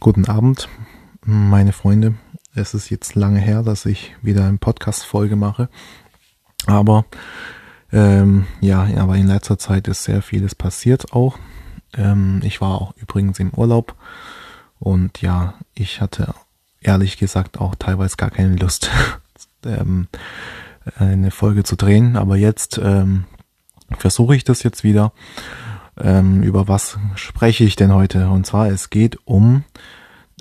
Guten Abend, meine Freunde. Es ist jetzt lange her, dass ich wieder eine Podcast-Folge mache. Aber ähm, ja, aber in letzter Zeit ist sehr vieles passiert auch. Ähm, ich war auch übrigens im Urlaub und ja, ich hatte ehrlich gesagt auch teilweise gar keine Lust, ähm, eine Folge zu drehen. Aber jetzt ähm, versuche ich das jetzt wieder ähm, über was spreche ich denn heute? Und zwar, es geht um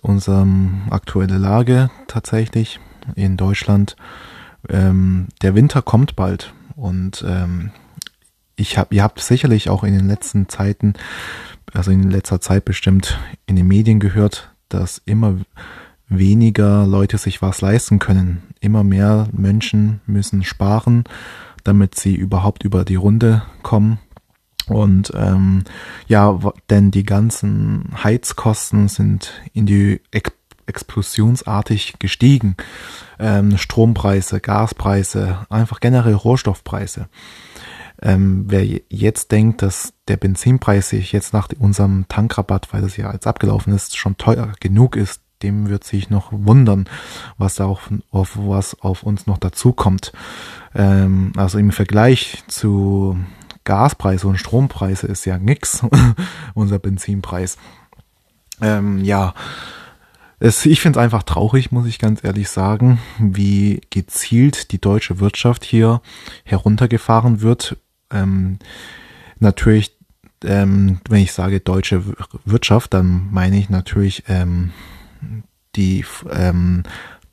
unsere aktuelle Lage tatsächlich in Deutschland. Ähm, der Winter kommt bald und ähm, ich hab, ihr habt sicherlich auch in den letzten Zeiten, also in letzter Zeit bestimmt in den Medien gehört, dass immer weniger Leute sich was leisten können. Immer mehr Menschen müssen sparen, damit sie überhaupt über die Runde kommen. Und ähm, ja, denn die ganzen Heizkosten sind in die Ex explosionsartig gestiegen. Ähm, Strompreise, Gaspreise, einfach generell Rohstoffpreise. Ähm, wer jetzt denkt, dass der Benzinpreis sich jetzt nach unserem Tankrabatt, weil das ja jetzt abgelaufen ist, schon teuer genug ist, dem wird sich noch wundern, was da auf, auf was auf uns noch dazukommt. Ähm, also im Vergleich zu Gaspreise und Strompreise ist ja nix, unser Benzinpreis. Ähm, ja, es, ich finde es einfach traurig, muss ich ganz ehrlich sagen, wie gezielt die deutsche Wirtschaft hier heruntergefahren wird. Ähm, natürlich, ähm, wenn ich sage deutsche Wirtschaft, dann meine ich natürlich ähm, die ähm,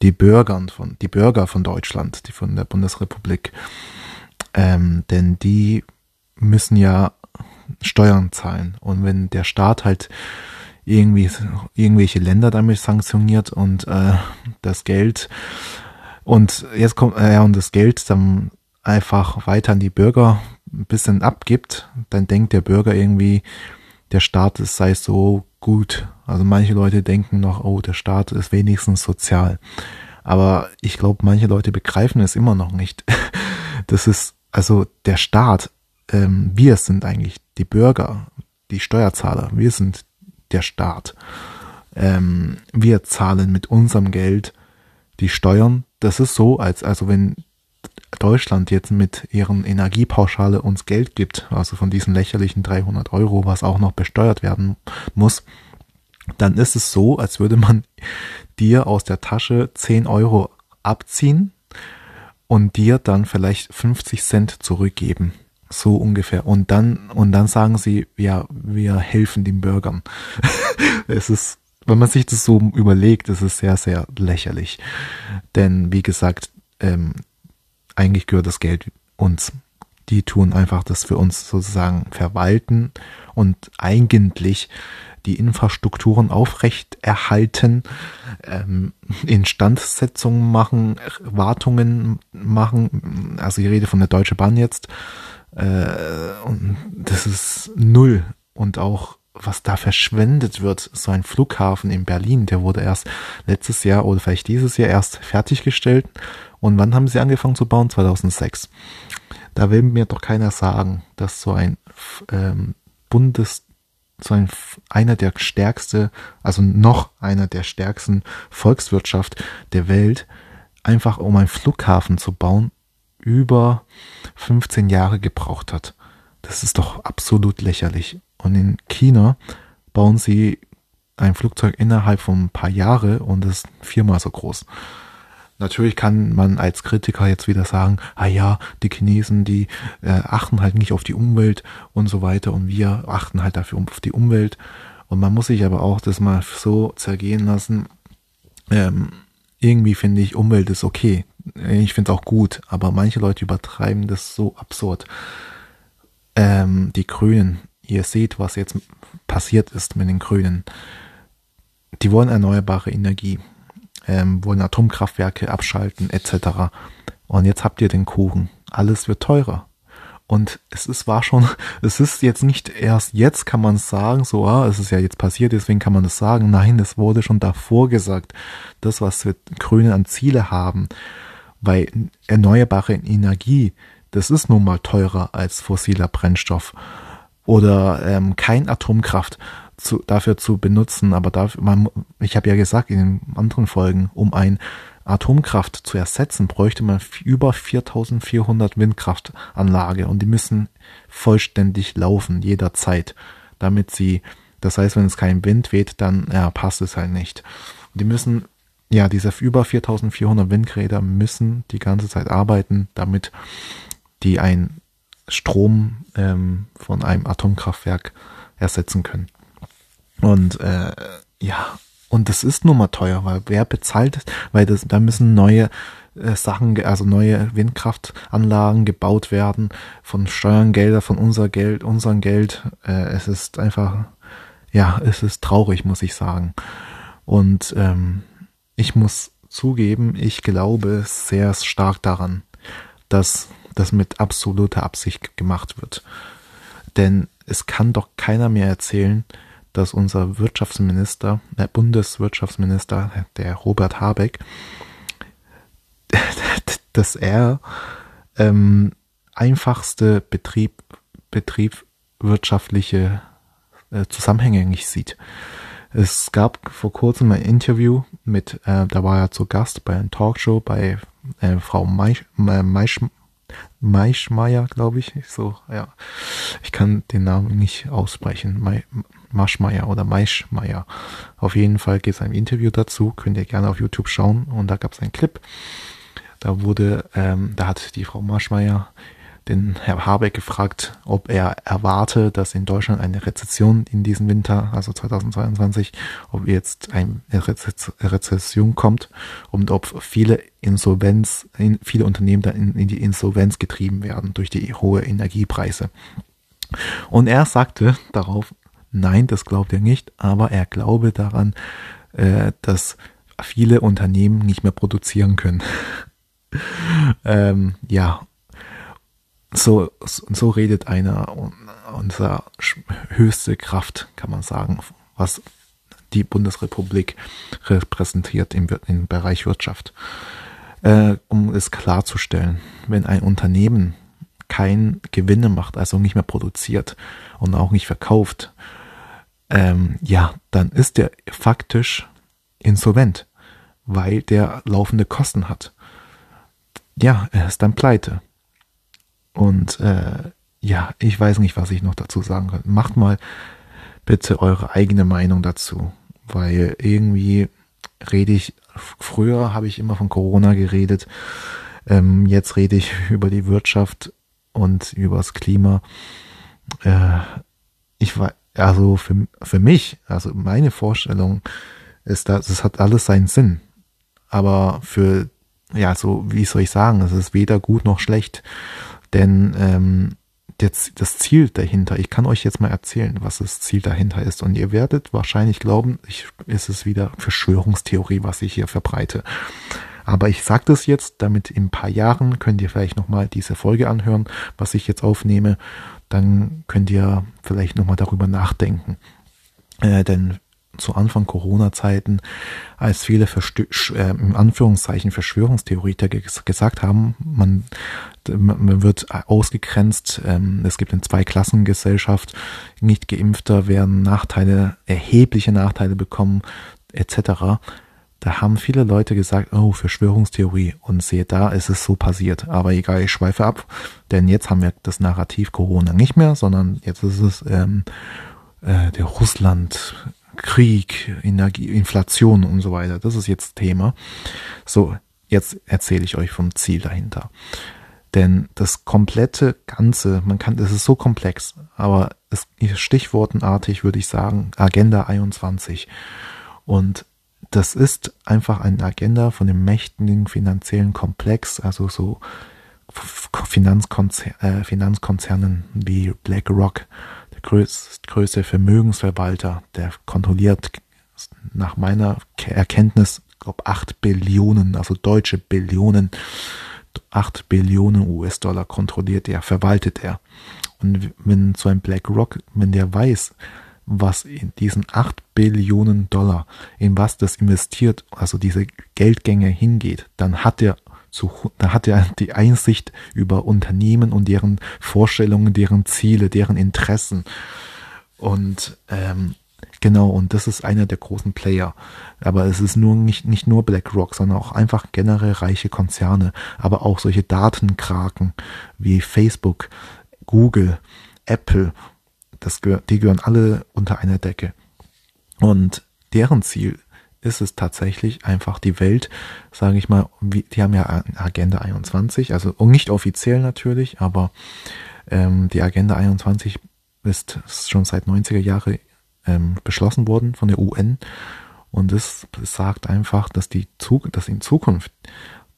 die Bürger von die Bürger von Deutschland, die von der Bundesrepublik, ähm, denn die müssen ja Steuern zahlen. Und wenn der Staat halt irgendwie irgendwelche Länder damit sanktioniert und äh, das Geld und jetzt kommt äh, ja und das Geld dann einfach weiter an die Bürger ein bisschen abgibt, dann denkt der Bürger irgendwie, der Staat ist, sei so gut. Also manche Leute denken noch, oh, der Staat ist wenigstens sozial. Aber ich glaube, manche Leute begreifen es immer noch nicht. Das ist, also der Staat ähm, wir sind eigentlich die Bürger, die Steuerzahler, wir sind der Staat. Ähm, wir zahlen mit unserem Geld die Steuern. Das ist so, als also wenn Deutschland jetzt mit ihren Energiepauschale uns Geld gibt, also von diesen lächerlichen 300 Euro, was auch noch besteuert werden muss, dann ist es so, als würde man dir aus der Tasche 10 Euro abziehen und dir dann vielleicht 50 Cent zurückgeben. So ungefähr. Und dann, und dann sagen sie, ja, wir helfen den Bürgern. es ist, wenn man sich das so überlegt, ist es sehr, sehr lächerlich. Denn, wie gesagt, ähm, eigentlich gehört das Geld uns. Die tun einfach das für uns sozusagen verwalten und eigentlich die Infrastrukturen aufrecht erhalten, ähm, Instandsetzungen machen, Wartungen machen. Also ich rede von der Deutsche Bahn jetzt äh, und das ist null. Und auch was da verschwendet wird, so ein Flughafen in Berlin, der wurde erst letztes Jahr oder vielleicht dieses Jahr erst fertiggestellt. Und wann haben sie angefangen zu bauen? 2006. Da will mir doch keiner sagen, dass so ein ähm, Bundes, so ein einer der stärkste, also noch einer der stärksten Volkswirtschaft der Welt, einfach um einen Flughafen zu bauen, über 15 Jahre gebraucht hat. Das ist doch absolut lächerlich. Und in China bauen sie ein Flugzeug innerhalb von ein paar Jahre und ist viermal so groß. Natürlich kann man als Kritiker jetzt wieder sagen, ah ja, die Chinesen, die äh, achten halt nicht auf die Umwelt und so weiter und wir achten halt dafür auf die Umwelt. Und man muss sich aber auch das mal so zergehen lassen. Ähm, irgendwie finde ich, Umwelt ist okay. Ich finde es auch gut, aber manche Leute übertreiben das so absurd. Ähm, die Grünen, ihr seht, was jetzt passiert ist mit den Grünen. Die wollen erneuerbare Energie, ähm, wollen Atomkraftwerke abschalten etc. Und jetzt habt ihr den Kuchen. Alles wird teurer. Und es ist, war schon, es ist jetzt nicht erst jetzt kann man sagen, so, ah, es ist ja jetzt passiert, deswegen kann man das sagen. Nein, es wurde schon davor gesagt. Das, was wir Grüne an Ziele haben, weil erneuerbare Energie, das ist nun mal teurer als fossiler Brennstoff. Oder ähm, kein Atomkraft. zu, dafür zu benutzen. Aber dafür, man, ich habe ja gesagt in den anderen Folgen, um ein Atomkraft zu ersetzen, bräuchte man über 4400 Windkraftanlage und die müssen vollständig laufen jederzeit, damit sie, das heißt, wenn es kein Wind weht, dann ja, passt es halt nicht. die müssen, ja, diese über 4400 Windräder müssen die ganze Zeit arbeiten, damit die ein Strom ähm, von einem Atomkraftwerk ersetzen können. Und äh, ja, und das ist nun mal teuer, weil wer bezahlt, weil das, da müssen neue äh, Sachen, also neue Windkraftanlagen gebaut werden von Steuerngelder, von unser Geld, unserem Geld. Äh, es ist einfach, ja, es ist traurig, muss ich sagen. Und ähm, ich muss zugeben, ich glaube sehr stark daran, dass das mit absoluter Absicht gemacht wird. Denn es kann doch keiner mehr erzählen, dass unser Wirtschaftsminister, der Bundeswirtschaftsminister, der Robert Habeck, dass er ähm, einfachste Betrieb, betriebswirtschaftliche äh, Zusammenhänge nicht sieht. Es gab vor kurzem ein Interview mit, äh, da war er zu Gast bei einer Talkshow bei äh, Frau Maisch, äh, Maisch, Maischmeier, glaube ich. So, ja. Ich kann den Namen nicht aussprechen. Maschmeier oder Maischmeier. Auf jeden Fall geht es ein Interview dazu. Könnt ihr gerne auf YouTube schauen. Und da gab es einen Clip. Da wurde, ähm, da hat die Frau Maschmeier den Herr Habeck gefragt, ob er erwarte, dass in Deutschland eine Rezession in diesem Winter, also 2022, ob jetzt eine Rezession kommt und ob viele Insolvenz, viele Unternehmen da in, in die Insolvenz getrieben werden durch die hohe Energiepreise. Und er sagte darauf, nein, das glaubt er nicht, aber er glaube daran, äh, dass viele Unternehmen nicht mehr produzieren können. ähm, ja, so, so redet einer unserer höchste Kraft, kann man sagen, was die Bundesrepublik repräsentiert im, im Bereich Wirtschaft. Äh, um es klarzustellen, wenn ein Unternehmen kein Gewinne macht, also nicht mehr produziert und auch nicht verkauft, ähm, ja, dann ist der faktisch insolvent, weil der laufende Kosten hat. Ja, er ist dann pleite. Und äh, ja, ich weiß nicht, was ich noch dazu sagen kann. Macht mal bitte eure eigene Meinung dazu, weil irgendwie rede ich, früher habe ich immer von Corona geredet, ähm, jetzt rede ich über die Wirtschaft und über das Klima. Äh, ich war, also für, für mich, also meine Vorstellung ist, dass es hat alles seinen Sinn. Aber für, ja, so, wie soll ich sagen, es ist weder gut noch schlecht. Denn ähm, das, das Ziel dahinter, ich kann euch jetzt mal erzählen, was das Ziel dahinter ist. Und ihr werdet wahrscheinlich glauben, ich, ist es wieder Verschwörungstheorie, was ich hier verbreite. Aber ich sage das jetzt, damit in ein paar Jahren könnt ihr vielleicht nochmal diese Folge anhören, was ich jetzt aufnehme. Dann könnt ihr vielleicht nochmal darüber nachdenken. Äh, denn zu Anfang Corona-Zeiten, als viele Verstö äh, im Anführungszeichen Verschwörungstheoretiker gesagt haben, man, man wird ausgegrenzt, ähm, es gibt eine Zweiklassengesellschaft, nicht geimpfter werden Nachteile, erhebliche Nachteile bekommen, etc. Da haben viele Leute gesagt, oh, Verschwörungstheorie. Und seht da, ist es so passiert. Aber egal, ich schweife ab, denn jetzt haben wir das Narrativ Corona nicht mehr, sondern jetzt ist es ähm, äh, der Russland Krieg, Energie, Inflation und so weiter. Das ist jetzt Thema. So, jetzt erzähle ich euch vom Ziel dahinter. Denn das komplette Ganze, man kann, das ist so komplex, aber es, stichwortenartig würde ich sagen, Agenda 21. Und das ist einfach eine Agenda von dem mächtigen finanziellen Komplex, also so Finanzkonzer äh, Finanzkonzernen wie BlackRock, größte Vermögensverwalter, der kontrolliert nach meiner Erkenntnis, glaube 8 Billionen, also deutsche Billionen, 8 Billionen US-Dollar kontrolliert er, verwaltet er. Und wenn so ein BlackRock, wenn der weiß, was in diesen 8 Billionen Dollar, in was das investiert, also diese Geldgänge hingeht, dann hat er zu, da hat er die Einsicht über Unternehmen und deren Vorstellungen, deren Ziele, deren Interessen. Und ähm, Genau, und das ist einer der großen Player. Aber es ist nur nicht, nicht nur BlackRock, sondern auch einfach generell reiche Konzerne, aber auch solche Datenkraken wie Facebook, Google, Apple. Das die gehören alle unter einer Decke. Und deren Ziel ist es tatsächlich einfach die Welt, sage ich mal, die haben ja Agenda 21, also nicht offiziell natürlich, aber ähm, die Agenda 21 ist schon seit 90er Jahre ähm, beschlossen worden von der UN. Und es sagt einfach, dass die dass in Zukunft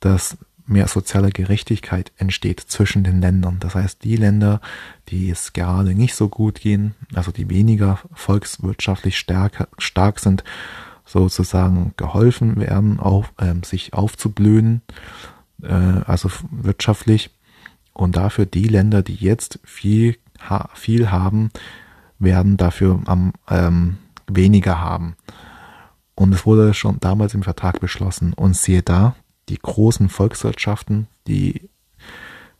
dass mehr soziale Gerechtigkeit entsteht zwischen den Ländern. Das heißt, die Länder, die es gerade nicht so gut gehen, also die weniger volkswirtschaftlich stärker, stark sind, sozusagen geholfen werden, auf, ähm, sich aufzublühen, äh, also wirtschaftlich. Und dafür die Länder, die jetzt viel, ha viel haben, werden dafür am ähm, weniger haben. Und es wurde schon damals im Vertrag beschlossen. Und siehe da, die großen Volkswirtschaften, die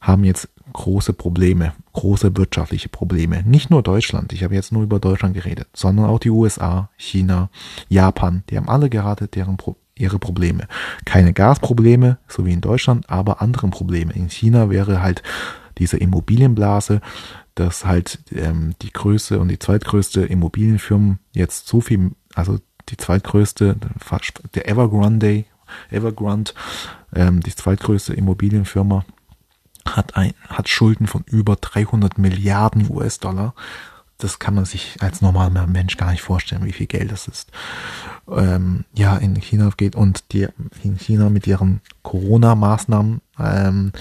haben jetzt große Probleme, große wirtschaftliche Probleme. Nicht nur Deutschland, ich habe jetzt nur über Deutschland geredet, sondern auch die USA, China, Japan, die haben alle gerade deren Pro ihre Probleme. Keine Gasprobleme, so wie in Deutschland, aber andere Probleme. In China wäre halt diese Immobilienblase, dass halt ähm, die größte und die zweitgrößte Immobilienfirmen jetzt so viel, also die zweitgrößte, der Evergrande, Evergrande, ähm, die zweitgrößte Immobilienfirma, hat ein, hat Schulden von über 300 Milliarden US-Dollar. Das kann man sich als normaler Mensch gar nicht vorstellen, wie viel Geld das ist. Ähm, ja, in China geht und die in China mit ihren Corona-Maßnahmen ähm,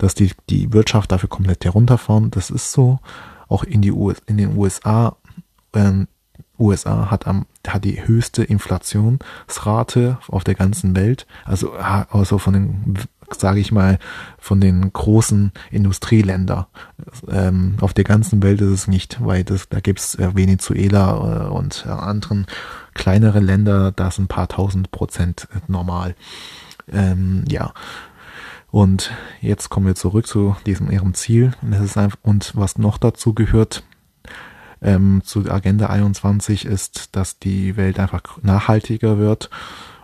dass die, die Wirtschaft dafür komplett herunterfahren. Das ist so. Auch in, die US, in den USA. Ähm, USA hat, am, hat die höchste Inflationsrate auf der ganzen Welt. Also, also von den, sage ich mal, von den großen Industrieländern. Ähm, auf der ganzen Welt ist es nicht, weil das, da gibt's äh, Venezuela äh, und äh, anderen kleinere Länder, da sind ein paar tausend Prozent normal. Ähm, ja, und jetzt kommen wir zurück zu diesem ihrem Ziel. Und, es ist einfach, und was noch dazu gehört ähm, zu Agenda 21 ist, dass die Welt einfach nachhaltiger wird.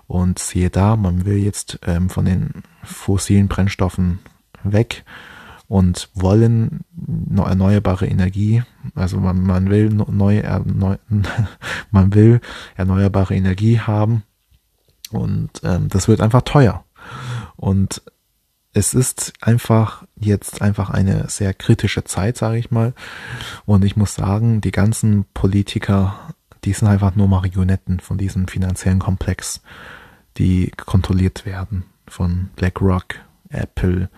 Und siehe da, man will jetzt ähm, von den fossilen Brennstoffen weg und wollen erneuerbare Energie, also man, man will neue, erneu, man will erneuerbare Energie haben und ähm, das wird einfach teuer. Und es ist einfach jetzt einfach eine sehr kritische Zeit, sage ich mal. Und ich muss sagen, die ganzen Politiker, die sind einfach nur Marionetten von diesem finanziellen Komplex, die kontrolliert werden von BlackRock, Apple,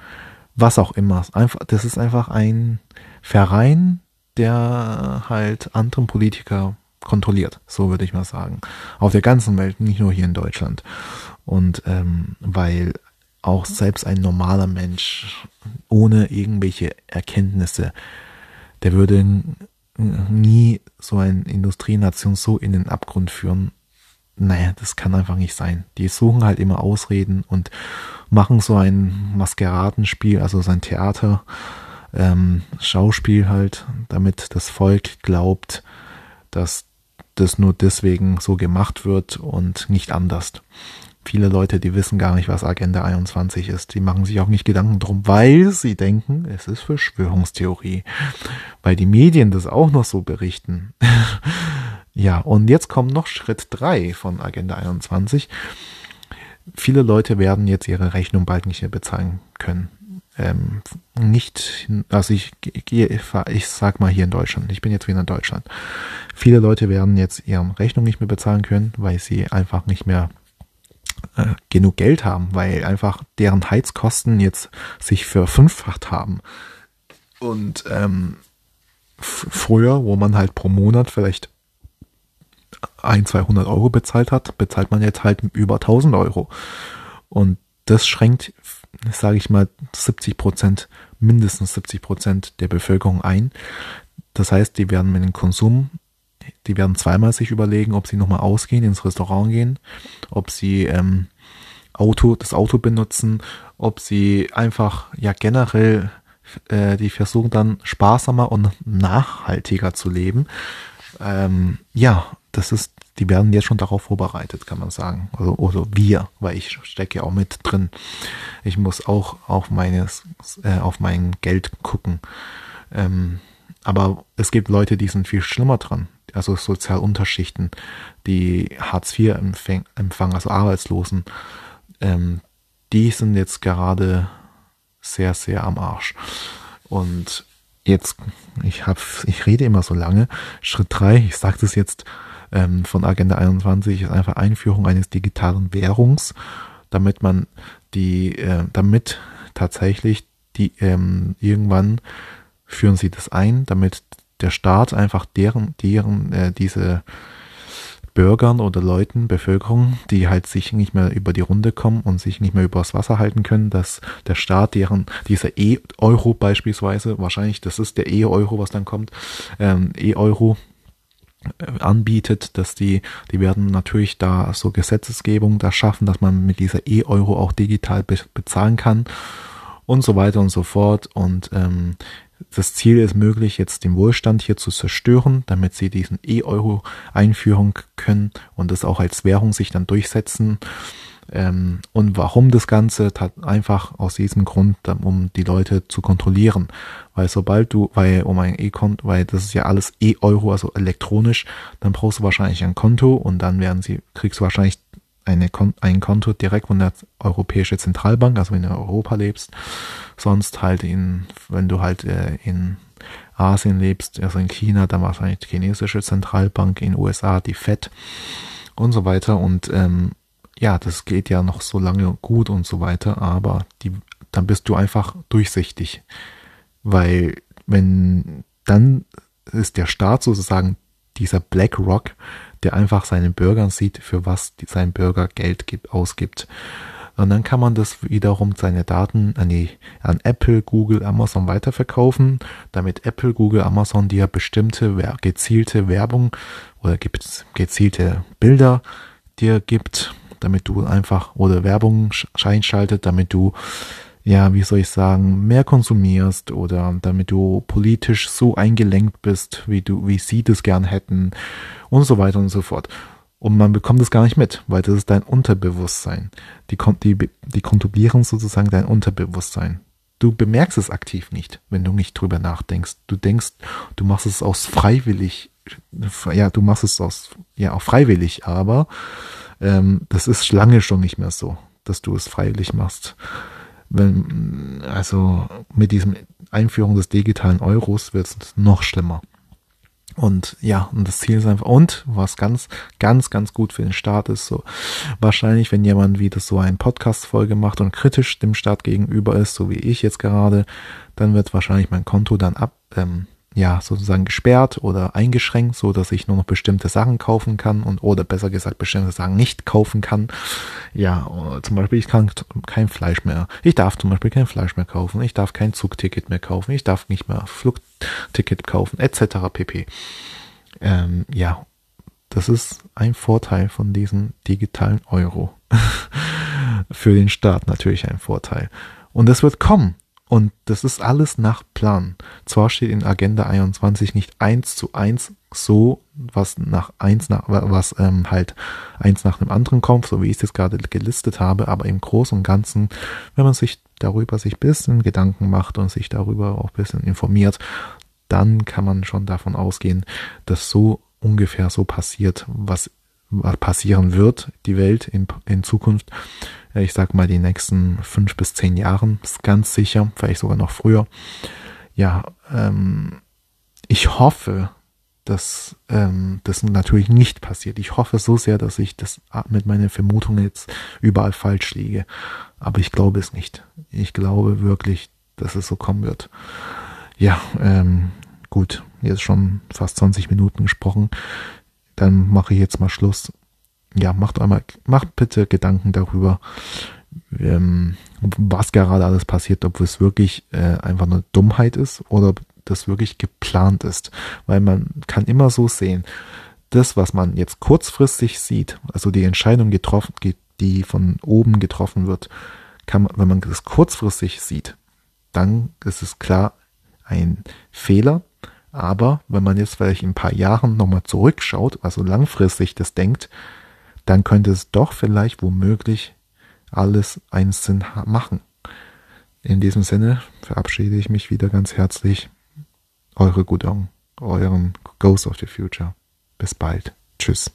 was auch immer. Einfach, das ist einfach ein Verein, der halt anderen Politiker kontrolliert, so würde ich mal sagen. Auf der ganzen Welt, nicht nur hier in Deutschland. Und ähm, weil auch selbst ein normaler Mensch ohne irgendwelche Erkenntnisse, der würde nie so eine Industrienation so in den Abgrund führen. Naja, das kann einfach nicht sein. Die suchen halt immer Ausreden und machen so ein Maskeradenspiel, also sein Theater, ähm, Schauspiel halt, damit das Volk glaubt, dass das nur deswegen so gemacht wird und nicht anders viele Leute, die wissen gar nicht, was Agenda 21 ist. Die machen sich auch nicht Gedanken drum, weil sie denken, es ist Verschwörungstheorie. Weil die Medien das auch noch so berichten. ja, und jetzt kommt noch Schritt drei von Agenda 21. Viele Leute werden jetzt ihre Rechnung bald nicht mehr bezahlen können. Ähm, nicht, also ich gehe, ich sag mal hier in Deutschland, ich bin jetzt wieder in Deutschland. Viele Leute werden jetzt ihre Rechnung nicht mehr bezahlen können, weil sie einfach nicht mehr äh, genug Geld haben, weil einfach deren Heizkosten jetzt sich verfünffacht haben. Und ähm, früher, wo man halt pro Monat vielleicht ein, 200 Euro bezahlt hat, bezahlt man jetzt halt über 1000 Euro. Und das schränkt, sage ich mal, 70 Prozent, mindestens 70 Prozent der Bevölkerung ein. Das heißt, die werden mit dem Konsum die werden zweimal sich überlegen, ob sie nochmal ausgehen, ins Restaurant gehen, ob sie ähm, Auto, das Auto benutzen, ob sie einfach ja generell äh, die versuchen dann sparsamer und nachhaltiger zu leben. ähm, ja, das ist, die werden jetzt schon darauf vorbereitet, kann man sagen. Also, oder wir, weil ich stecke ja auch mit drin. Ich muss auch auf meines, äh, auf mein Geld gucken. Ähm, aber es gibt Leute, die sind viel schlimmer dran. Also Sozialunterschichten, die Hartz IV empfangen, also Arbeitslosen, ähm, die sind jetzt gerade sehr, sehr am Arsch. Und jetzt, ich habe, ich rede immer so lange. Schritt drei, ich sage das jetzt ähm, von Agenda 21, ist einfach Einführung eines digitalen Währungs, damit man die, äh, damit tatsächlich die ähm, irgendwann führen sie das ein, damit der Staat einfach deren, deren, äh, diese Bürgern oder Leuten, Bevölkerung, die halt sich nicht mehr über die Runde kommen und sich nicht mehr übers Wasser halten können, dass der Staat deren, dieser E-Euro beispielsweise, wahrscheinlich, das ist der E-Euro, was dann kommt, ähm, E-Euro äh, anbietet, dass die, die werden natürlich da so Gesetzesgebung da schaffen, dass man mit dieser E-Euro auch digital be bezahlen kann und so weiter und so fort. Und ähm, das Ziel ist möglich, jetzt den Wohlstand hier zu zerstören, damit sie diesen E-Euro einführen können und das auch als Währung sich dann durchsetzen. Ähm, und warum das Ganze? Einfach aus diesem Grund, um die Leute zu kontrollieren. Weil sobald du, weil um ein E-Konto, weil das ist ja alles E-Euro, also elektronisch, dann brauchst du wahrscheinlich ein Konto und dann werden sie, kriegst du wahrscheinlich eine, ein Konto direkt von der Europäischen Zentralbank, also wenn du in Europa lebst. Sonst halt in, wenn du halt äh, in Asien lebst, also in China, dann wahrscheinlich die chinesische Zentralbank, in USA die FED und so weiter. Und ähm, ja, das geht ja noch so lange gut und so weiter, aber die, dann bist du einfach durchsichtig. Weil wenn dann ist der Staat sozusagen dieser BlackRock, der einfach seinen Bürgern sieht, für was sein Bürger Geld gibt, ausgibt. Und dann kann man das wiederum seine Daten an, die, an Apple, Google, Amazon weiterverkaufen, damit Apple, Google, Amazon dir bestimmte gezielte Werbung oder gibt gezielte Bilder dir gibt, damit du einfach oder Werbung einschaltet, damit du ja, wie soll ich sagen, mehr konsumierst oder damit du politisch so eingelenkt bist, wie du, wie sie das gern hätten und so weiter und so fort. Und man bekommt es gar nicht mit, weil das ist dein Unterbewusstsein. Die, die, die kontrollieren sozusagen dein Unterbewusstsein. Du bemerkst es aktiv nicht, wenn du nicht drüber nachdenkst. Du denkst, du machst es aus freiwillig, ja, du machst es aus, ja, auch freiwillig, aber ähm, das ist lange schon nicht mehr so, dass du es freiwillig machst wenn, also mit diesem Einführung des digitalen Euros wird es noch schlimmer. Und ja, und das Ziel ist einfach, und was ganz, ganz, ganz gut für den Staat ist, so wahrscheinlich, wenn jemand wieder so eine Podcast-Folge macht und kritisch dem Staat gegenüber ist, so wie ich jetzt gerade, dann wird wahrscheinlich mein Konto dann ab, ähm, ja, sozusagen gesperrt oder eingeschränkt, so dass ich nur noch bestimmte Sachen kaufen kann und oder besser gesagt bestimmte Sachen nicht kaufen kann. Ja, zum Beispiel ich kann kein Fleisch mehr. Ich darf zum Beispiel kein Fleisch mehr kaufen. Ich darf kein Zugticket mehr kaufen. Ich darf nicht mehr Flugticket kaufen, etc. pp. Ähm, ja, das ist ein Vorteil von diesem digitalen Euro. Für den Staat natürlich ein Vorteil. Und das wird kommen. Und das ist alles nach Plan. Zwar steht in Agenda 21 nicht eins zu eins so, was nach eins nach, was ähm, halt eins nach dem anderen kommt, so wie ich es jetzt gerade gelistet habe, aber im Großen und Ganzen, wenn man sich darüber sich bisschen Gedanken macht und sich darüber auch bisschen informiert, dann kann man schon davon ausgehen, dass so ungefähr so passiert, was, was passieren wird, die Welt in, in Zukunft ich sag mal, die nächsten fünf bis zehn Jahren, ist ganz sicher, vielleicht sogar noch früher. Ja, ähm, ich hoffe, dass ähm, das natürlich nicht passiert. Ich hoffe so sehr, dass ich das mit meinen Vermutungen jetzt überall falsch liege. Aber ich glaube es nicht. Ich glaube wirklich, dass es so kommen wird. Ja, ähm, gut, jetzt schon fast 20 Minuten gesprochen. Dann mache ich jetzt mal Schluss ja, macht einmal, macht bitte Gedanken darüber, ähm, was gerade alles passiert, ob es wirklich äh, einfach eine Dummheit ist oder ob das wirklich geplant ist. Weil man kann immer so sehen, das, was man jetzt kurzfristig sieht, also die Entscheidung getroffen, die von oben getroffen wird, kann man, wenn man das kurzfristig sieht, dann ist es klar ein Fehler, Aber wenn man jetzt vielleicht in ein paar Jahren nochmal zurückschaut, also langfristig das denkt, dann könnte es doch vielleicht womöglich alles einen Sinn machen. In diesem Sinne verabschiede ich mich wieder ganz herzlich. Eure Gudong, euren Ghost of the Future. Bis bald. Tschüss.